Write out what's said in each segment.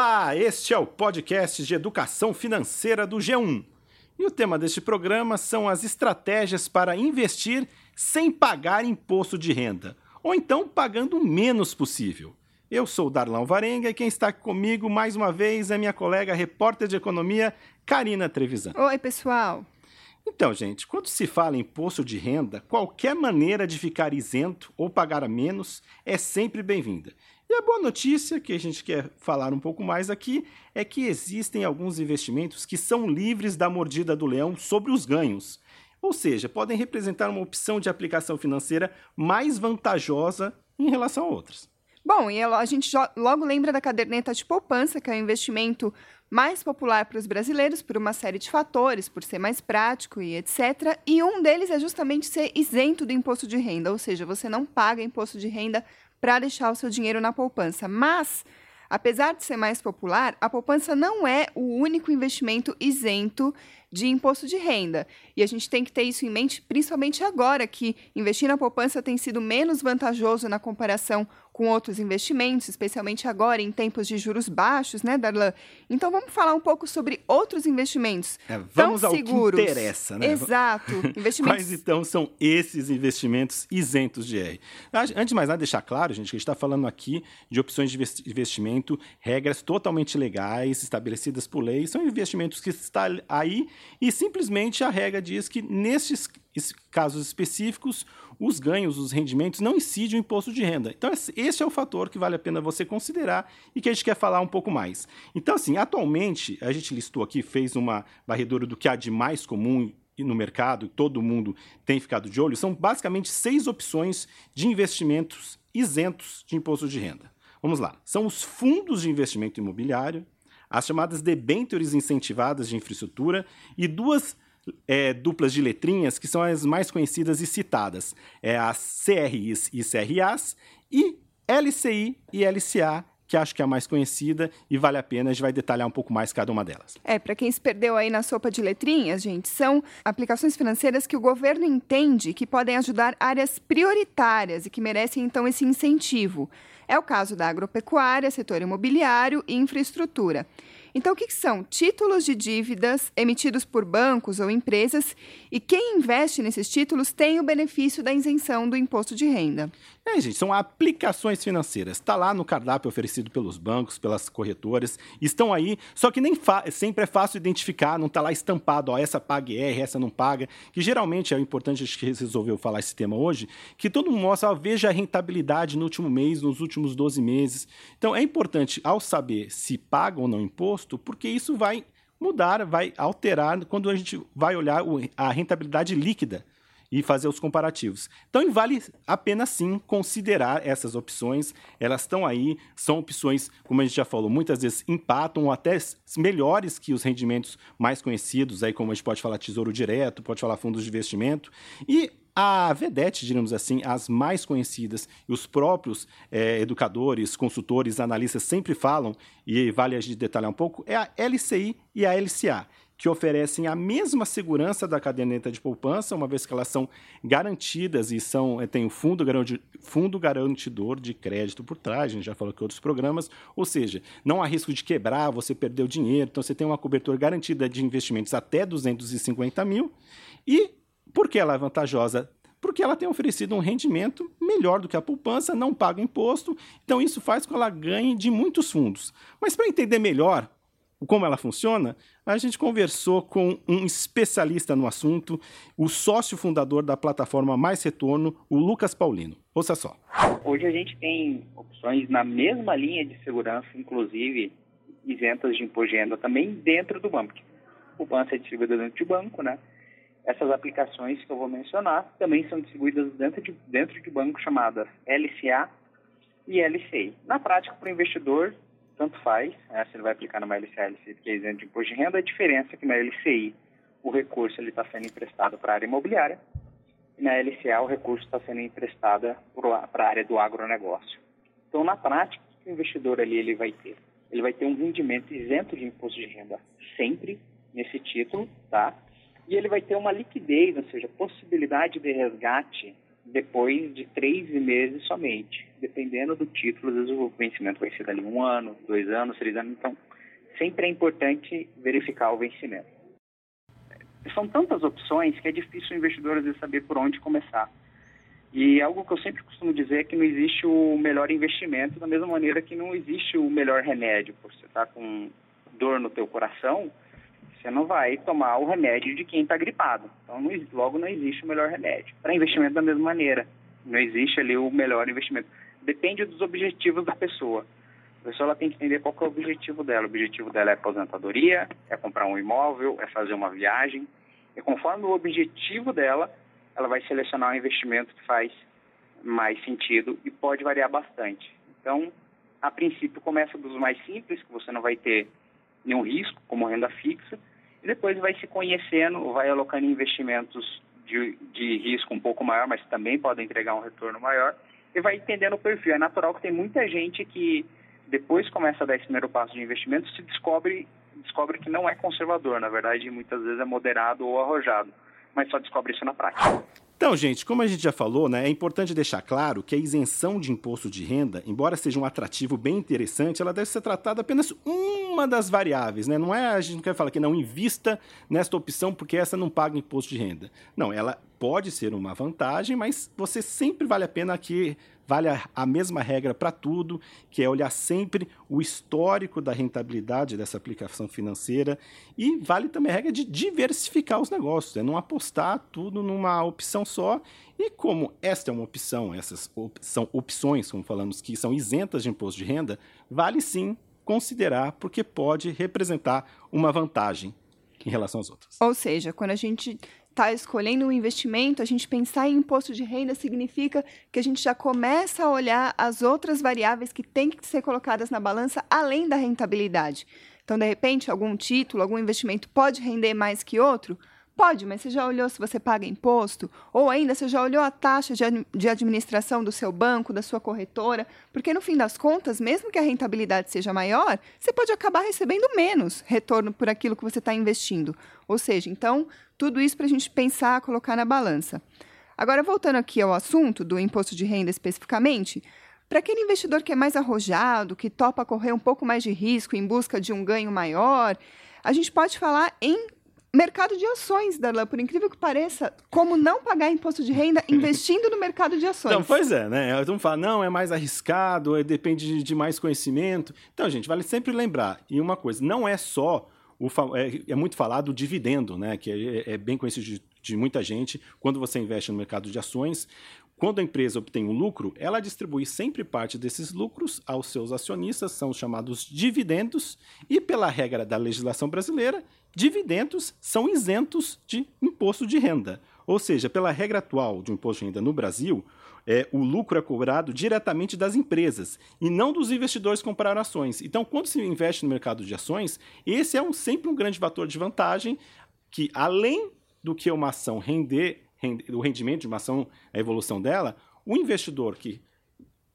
Olá, este é o podcast de educação financeira do G1. E o tema deste programa são as estratégias para investir sem pagar imposto de renda, ou então pagando o menos possível. Eu sou Darlão Varenga e quem está comigo mais uma vez é minha colega repórter de economia, Karina Trevisan. Oi, pessoal. Então, gente, quando se fala em imposto de renda, qualquer maneira de ficar isento ou pagar a menos é sempre bem-vinda. E a boa notícia que a gente quer falar um pouco mais aqui é que existem alguns investimentos que são livres da mordida do leão sobre os ganhos. Ou seja, podem representar uma opção de aplicação financeira mais vantajosa em relação a outras. Bom, e a gente logo lembra da caderneta de poupança, que é o investimento mais popular para os brasileiros por uma série de fatores, por ser mais prático e etc. E um deles é justamente ser isento do imposto de renda, ou seja, você não paga imposto de renda para deixar o seu dinheiro na poupança. Mas, apesar de ser mais popular, a poupança não é o único investimento isento de imposto de renda. E a gente tem que ter isso em mente, principalmente agora que investir na poupança tem sido menos vantajoso na comparação com outros investimentos, especialmente agora em tempos de juros baixos, né, Darlan? Então vamos falar um pouco sobre outros investimentos. É, vamos tão ao seguros. que interessa, né? Exato. Investimentos... Quais então são esses investimentos isentos de R? Antes de mais nada, deixar claro, gente, que a gente está falando aqui de opções de investimento, regras totalmente legais, estabelecidas por lei, são investimentos que estão aí e simplesmente a regra diz que nesses casos específicos, os ganhos, os rendimentos não incidem o imposto de renda. Então, esse é o fator que vale a pena você considerar e que a gente quer falar um pouco mais. Então, assim, atualmente, a gente listou aqui, fez uma varredura do que há de mais comum no mercado, todo mundo tem ficado de olho, são basicamente seis opções de investimentos isentos de imposto de renda. Vamos lá. São os fundos de investimento imobiliário, as chamadas debêntures incentivadas de infraestrutura e duas é, duplas de letrinhas que são as mais conhecidas e citadas. É as CRIs e CRAs e LCI e LCA, que acho que é a mais conhecida e vale a pena, a gente vai detalhar um pouco mais cada uma delas. É, para quem se perdeu aí na sopa de letrinhas, gente, são aplicações financeiras que o governo entende que podem ajudar áreas prioritárias e que merecem então esse incentivo. É o caso da agropecuária, setor imobiliário e infraestrutura. Então, o que são? Títulos de dívidas emitidos por bancos ou empresas e quem investe nesses títulos tem o benefício da isenção do imposto de renda. É, gente, são aplicações financeiras. Está lá no cardápio oferecido pelos bancos, pelas corretoras. Estão aí, só que nem sempre é fácil identificar, não está lá estampado, ó, essa paga R, essa não paga. Que geralmente é importante, acho que resolveu falar esse tema hoje, que todo mundo mostra, ó, veja a rentabilidade no último mês, nos últimos 12 meses. Então é importante, ao saber se paga ou não imposto, porque isso vai mudar, vai alterar quando a gente vai olhar a rentabilidade líquida e fazer os comparativos. Então, vale a pena sim considerar essas opções. Elas estão aí, são opções, como a gente já falou, muitas vezes empatam ou até melhores que os rendimentos mais conhecidos, aí como a gente pode falar Tesouro Direto, pode falar fundos de investimento. E a Vedete, diríamos assim, as mais conhecidas, e os próprios é, educadores, consultores, analistas sempre falam, e vale a gente detalhar um pouco, é a LCI e a LCA que oferecem a mesma segurança da caderneta de poupança, uma vez que elas são garantidas e são eh, tem o fundo, garanti, fundo garantidor de crédito por trás, a gente já falou que outros programas, ou seja, não há risco de quebrar, você perder o dinheiro, então você tem uma cobertura garantida de investimentos até 250 mil. E por que ela é vantajosa? Porque ela tem oferecido um rendimento melhor do que a poupança, não paga imposto, então isso faz com que ela ganhe de muitos fundos. Mas para entender melhor como ela funciona, a gente conversou com um especialista no assunto, o sócio fundador da plataforma Mais Retorno, o Lucas Paulino. Ouça só. Hoje a gente tem opções na mesma linha de segurança, inclusive isentas de imposto de renda também dentro do banco. O banco é distribuído dentro de banco, né? Essas aplicações que eu vou mencionar também são distribuídas dentro de, dentro de bancos chamadas LCA e LCI. Na prática, para o investidor, tanto faz né, se ele vai aplicar numa LCA, LCI, que é isento de imposto de renda, a diferença é que na LCI o recurso está sendo emprestado para a área imobiliária e na LCA o recurso está sendo emprestado para a área do agronegócio. Então, na prática, o que o investidor ali ele vai ter? Ele vai ter um rendimento isento de imposto de renda sempre nesse título, tá? E ele vai ter uma liquidez, ou seja, possibilidade de resgate depois de três meses somente. Dependendo do título, às vezes o vencimento vai ser dali um ano, dois anos, três anos. Então, sempre é importante verificar o vencimento. São tantas opções que é difícil o investidor às vezes saber por onde começar. E algo que eu sempre costumo dizer é que não existe o melhor investimento da mesma maneira que não existe o melhor remédio. Por você estar tá com dor no teu coração, você não vai tomar o remédio de quem está gripado. Então, não, logo não existe o melhor remédio. Para investimento da mesma maneira, não existe ali o melhor investimento. Depende dos objetivos da pessoa. A pessoa ela tem que entender qual é o objetivo dela. O objetivo dela é aposentadoria, é comprar um imóvel, é fazer uma viagem. E conforme o objetivo dela, ela vai selecionar um investimento que faz mais sentido e pode variar bastante. Então, a princípio, começa dos mais simples, que você não vai ter nenhum risco, como renda fixa, e depois vai se conhecendo, vai alocando investimentos de, de risco um pouco maior, mas também podem entregar um retorno maior, e vai entendendo o perfil. É natural que tem muita gente que depois começa a dar esse primeiro passo de investimento, se descobre, descobre que não é conservador, na verdade, muitas vezes é moderado ou arrojado mas só descobre isso na prática. Então, gente, como a gente já falou, né, é importante deixar claro que a isenção de imposto de renda, embora seja um atrativo bem interessante, ela deve ser tratada apenas uma das variáveis, né? Não é a gente não quer falar que não invista nesta opção porque essa não paga imposto de renda. Não, ela pode ser uma vantagem, mas você sempre vale a pena que vale a, a mesma regra para tudo, que é olhar sempre o histórico da rentabilidade dessa aplicação financeira e vale também a regra de diversificar os negócios, é não apostar tudo numa opção só. E como esta é uma opção, essas op são opções, como falamos, que são isentas de imposto de renda, vale sim considerar, porque pode representar uma vantagem em relação às outras. Ou seja, quando a gente está escolhendo um investimento, a gente pensar em imposto de renda significa que a gente já começa a olhar as outras variáveis que têm que ser colocadas na balança além da rentabilidade. Então, de repente, algum título, algum investimento pode render mais que outro? Pode, mas você já olhou se você paga imposto? Ou ainda, você já olhou a taxa de administração do seu banco, da sua corretora? Porque, no fim das contas, mesmo que a rentabilidade seja maior, você pode acabar recebendo menos retorno por aquilo que você está investindo. Ou seja, então, tudo isso para a gente pensar, colocar na balança. Agora, voltando aqui ao assunto do imposto de renda especificamente, para aquele investidor que é mais arrojado, que topa correr um pouco mais de risco em busca de um ganho maior, a gente pode falar em mercado de ações, Darlan, por incrível que pareça, como não pagar imposto de renda investindo no mercado de ações. Então, pois é, né? Mundo fala, não, é mais arriscado, é, depende de mais conhecimento. Então, gente, vale sempre lembrar, e uma coisa, não é só o é, é, muito falado o dividendo, né? Que é, é bem conhecido de, de, muita gente. Quando você investe no mercado de ações, quando a empresa obtém um lucro, ela distribui sempre parte desses lucros aos seus acionistas, são os chamados dividendos, e pela regra da legislação brasileira, dividendos são isentos de imposto de renda. Ou seja, pela regra atual de imposto de renda no Brasil, é, o lucro é cobrado diretamente das empresas e não dos investidores que compraram ações. Então, quando se investe no mercado de ações, esse é um, sempre um grande fator de vantagem que, além do que uma ação render o rendimento de uma ação, a evolução dela, o investidor que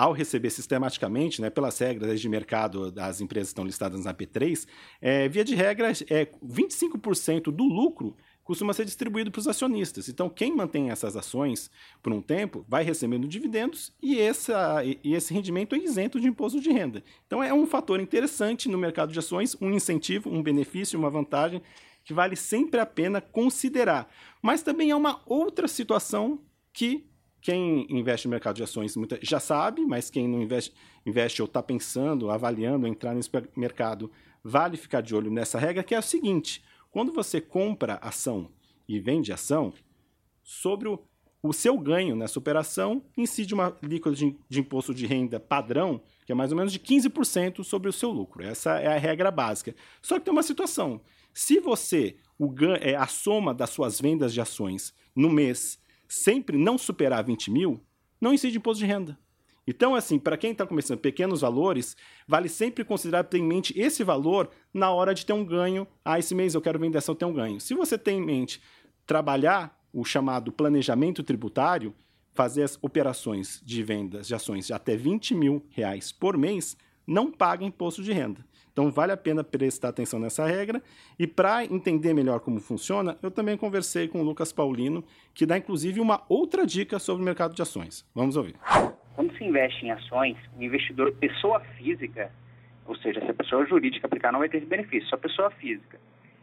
ao receber sistematicamente, né, pelas regras de mercado das empresas que estão listadas na P3, é, via de regra, é, 25% do lucro costuma ser distribuído para os acionistas. Então, quem mantém essas ações por um tempo vai recebendo dividendos e, essa, e esse rendimento é isento de imposto de renda. Então, é um fator interessante no mercado de ações, um incentivo, um benefício, uma vantagem que vale sempre a pena considerar. Mas também é uma outra situação que quem investe no mercado de ações já sabe, mas quem não investe, investe ou está pensando, avaliando entrar nesse mercado, vale ficar de olho nessa regra, que é o seguinte: quando você compra ação e vende ação, sobre o, o seu ganho nessa operação incide uma alíquota de, de imposto de renda padrão, que é mais ou menos de 15% sobre o seu lucro. Essa é a regra básica. Só que tem uma situação: se você, o, é, a soma das suas vendas de ações no mês sempre não superar 20 mil, não incide imposto de renda. Então, assim, para quem está começando pequenos valores, vale sempre considerar ter em mente esse valor na hora de ter um ganho. Ah, esse mês eu quero vender ação, ter um ganho. Se você tem em mente trabalhar o chamado planejamento tributário, fazer as operações de vendas de ações de até 20 mil reais por mês, não paga imposto de renda. Então vale a pena prestar atenção nessa regra. E para entender melhor como funciona, eu também conversei com o Lucas Paulino, que dá inclusive uma outra dica sobre o mercado de ações. Vamos ouvir. Quando se investe em ações, o investidor pessoa física, ou seja, se a pessoa jurídica aplicar, não vai ter esse benefício, só pessoa física.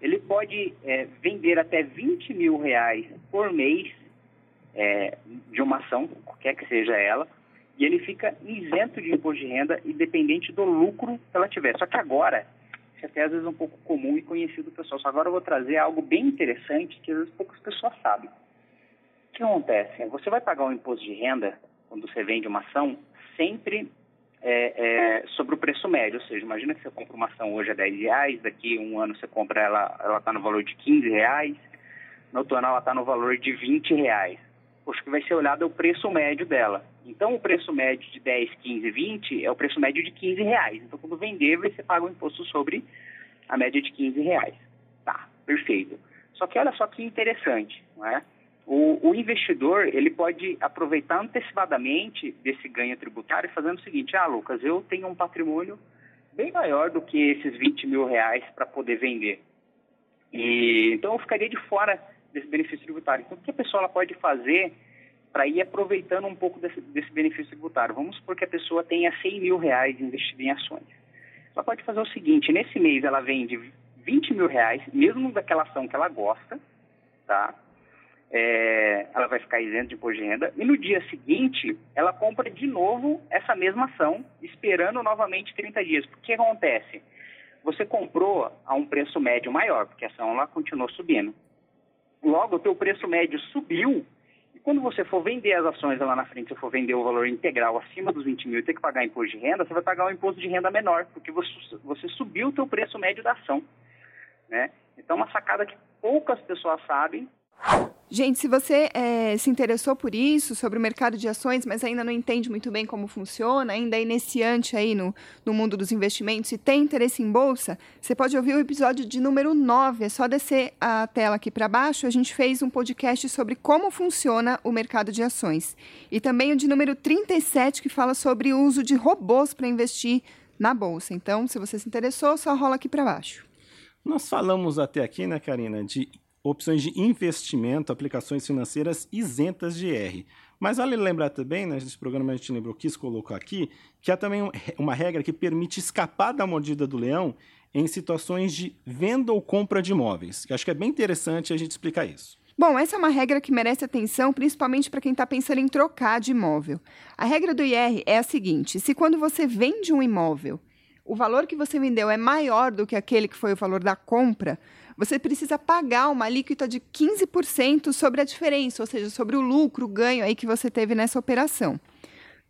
Ele pode é, vender até 20 mil reais por mês é, de uma ação, qualquer que seja ela, e ele fica isento de imposto de renda, independente do lucro que ela tiver. Só que agora, isso é até às vezes um pouco comum e conhecido do pessoal. Só agora eu vou trazer algo bem interessante que às vezes poucas pessoas sabem. O que acontece? Você vai pagar um imposto de renda quando você vende uma ação sempre é, é, sobre o preço médio. Ou seja, imagina que você compra uma ação hoje a 10 reais, daqui a um ano você compra ela, ela está no valor de 15 reais, no outro ano ela está no valor de 20 reais poxa, que vai ser olhado é o preço médio dela. Então, o preço médio de 10, 15, 20 é o preço médio de 15 reais. Então, quando vender, você paga o imposto sobre a média de 15 reais. Tá, perfeito. Só que olha só que interessante, não é? O, o, investidor ele pode aproveitar antecipadamente desse ganho tributário fazendo o seguinte: ah, Lucas, eu tenho um patrimônio bem maior do que esses 20 mil reais para poder vender. E, então eu ficaria de fora desse benefício tributário. Então, o que a pessoa ela pode fazer para ir aproveitando um pouco desse, desse, benefício tributário? Vamos supor que a pessoa tenha 100 mil reais investido em ações. Ela pode fazer o seguinte, nesse mês ela vende 20 mil reais, mesmo daquela ação que ela gosta, tá? É, ela vai ficar isenta de imposto de renda, e no dia seguinte ela compra de novo essa mesma ação, esperando novamente 30 dias. O que acontece? Você comprou a um preço médio maior, porque a ação lá continuou subindo. Logo, o teu preço médio subiu e quando você for vender as ações lá na frente, se for vender o valor integral acima dos 20 mil e ter que pagar imposto de renda, você vai pagar um imposto de renda menor, porque você, você subiu o teu preço médio da ação. Né? Então, uma sacada que poucas pessoas sabem Gente, se você é, se interessou por isso, sobre o mercado de ações, mas ainda não entende muito bem como funciona, ainda é iniciante aí no, no mundo dos investimentos e tem interesse em bolsa, você pode ouvir o episódio de número 9. É só descer a tela aqui para baixo. A gente fez um podcast sobre como funciona o mercado de ações. E também o de número 37, que fala sobre o uso de robôs para investir na bolsa. Então, se você se interessou, só rola aqui para baixo. Nós falamos até aqui, né, Karina, de opções de investimento, aplicações financeiras isentas de IR. Mas vale lembrar também, né, nesse programa a gente lembrou, quis colocar aqui, que há também uma regra que permite escapar da mordida do leão em situações de venda ou compra de imóveis. acho que é bem interessante a gente explicar isso. Bom, essa é uma regra que merece atenção, principalmente para quem está pensando em trocar de imóvel. A regra do IR é a seguinte: se quando você vende um imóvel, o valor que você vendeu é maior do que aquele que foi o valor da compra, você precisa pagar uma alíquota de 15% sobre a diferença, ou seja, sobre o lucro, o ganho aí que você teve nessa operação.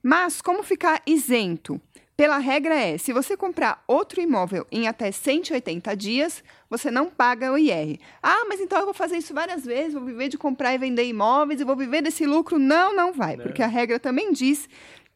Mas como ficar isento? Pela regra é, se você comprar outro imóvel em até 180 dias, você não paga o IR. Ah, mas então eu vou fazer isso várias vezes, vou viver de comprar e vender imóveis e vou viver desse lucro? Não, não vai, não. porque a regra também diz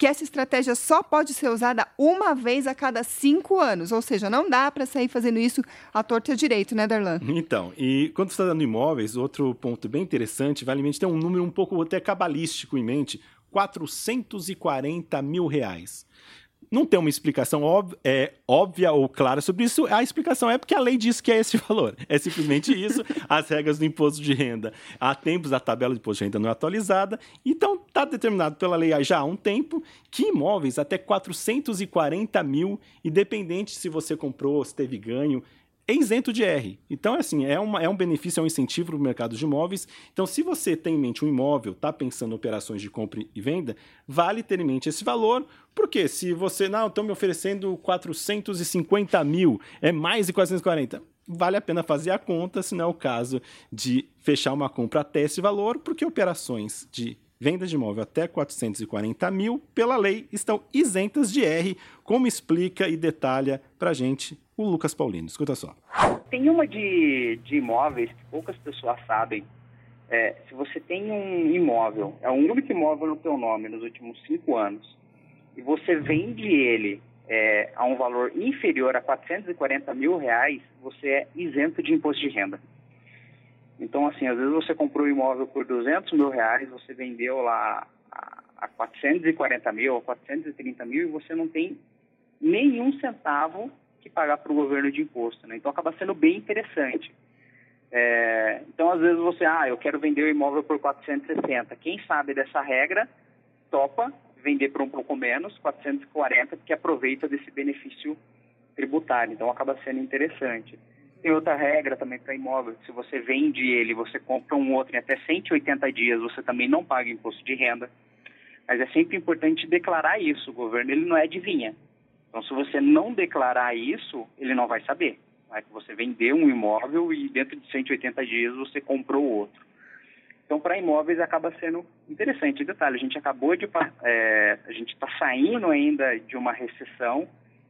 que essa estratégia só pode ser usada uma vez a cada cinco anos. Ou seja, não dá para sair fazendo isso à torta direito, né, Darlan? Então, e quando você está dando imóveis, outro ponto bem interessante, vale em mente ter um número um pouco até cabalístico em mente, 440 mil reais não tem uma explicação óbvia, é, óbvia ou clara sobre isso. A explicação é porque a lei diz que é esse valor. É simplesmente isso. As regras do imposto de renda. Há tempos a tabela de imposto de renda não é atualizada. Então, está determinado pela lei já há um tempo que imóveis até 440 mil, independente se você comprou, se teve ganho, é isento de R. Então, é assim, é, uma, é um benefício, é um incentivo para o mercado de imóveis. Então, se você tem em mente um imóvel, está pensando em operações de compra e venda, vale ter em mente esse valor, porque se você, não, estão me oferecendo 450 mil, é mais de 440, vale a pena fazer a conta, se não é o caso de fechar uma compra até esse valor, porque operações de Vendas de imóvel até 440 mil, pela lei, estão isentas de R, como explica e detalha para gente o Lucas Paulino. Escuta só. Tem uma de, de imóveis que poucas pessoas sabem. É, se você tem um imóvel, é um único imóvel no teu nome nos últimos cinco anos, e você vende ele é, a um valor inferior a 440 mil reais, você é isento de imposto de renda. Então, assim, às vezes você comprou um imóvel por 200 mil reais, você vendeu lá a 440 mil, a 430 mil e você não tem nenhum centavo que pagar para o governo de imposto. Né? Então acaba sendo bem interessante. É, então, às vezes você, ah, eu quero vender o imóvel por 460. Quem sabe dessa regra topa vender por um pouco menos, 440, porque aproveita desse benefício tributário. Então acaba sendo interessante. Tem outra regra também para imóvel, se você vende ele, você compra um outro em até 180 dias, você também não paga imposto de renda. Mas é sempre importante declarar isso. O governo ele não é adivinha. Então, se você não declarar isso, ele não vai saber. Né? Que você vendeu um imóvel e dentro de 180 dias você comprou outro. Então, para imóveis acaba sendo interessante. Detalhe, a gente acabou de, é, a gente está saindo ainda de uma recessão,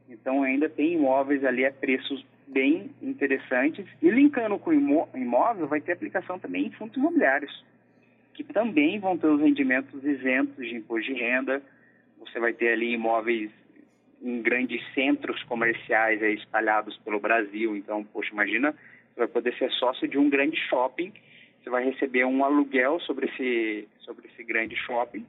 então ainda tem imóveis ali a preços bem interessantes. E linkando com o imóvel, vai ter aplicação também em fundos imobiliários que também vão ter os rendimentos isentos de imposto de renda. Você vai ter ali imóveis em grandes centros comerciais aí, espalhados pelo Brasil. Então, poxa, imagina, você vai poder ser sócio de um grande shopping, você vai receber um aluguel sobre esse, sobre esse grande shopping.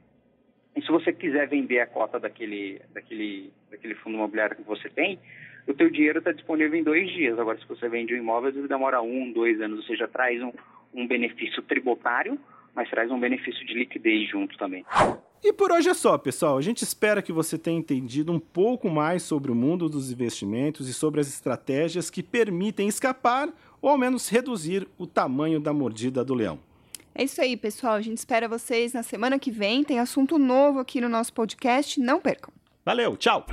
E se você quiser vender a cota daquele, daquele, daquele fundo imobiliário que você tem, o teu dinheiro está disponível em dois dias. Agora, se você vende um imóvel, ele demora um, dois anos, ou seja, traz um, um benefício tributário, mas traz um benefício de liquidez junto também. E por hoje é só, pessoal. A gente espera que você tenha entendido um pouco mais sobre o mundo dos investimentos e sobre as estratégias que permitem escapar ou ao menos reduzir o tamanho da mordida do leão. É isso aí, pessoal. A gente espera vocês na semana que vem. Tem assunto novo aqui no nosso podcast. Não percam. Valeu, tchau!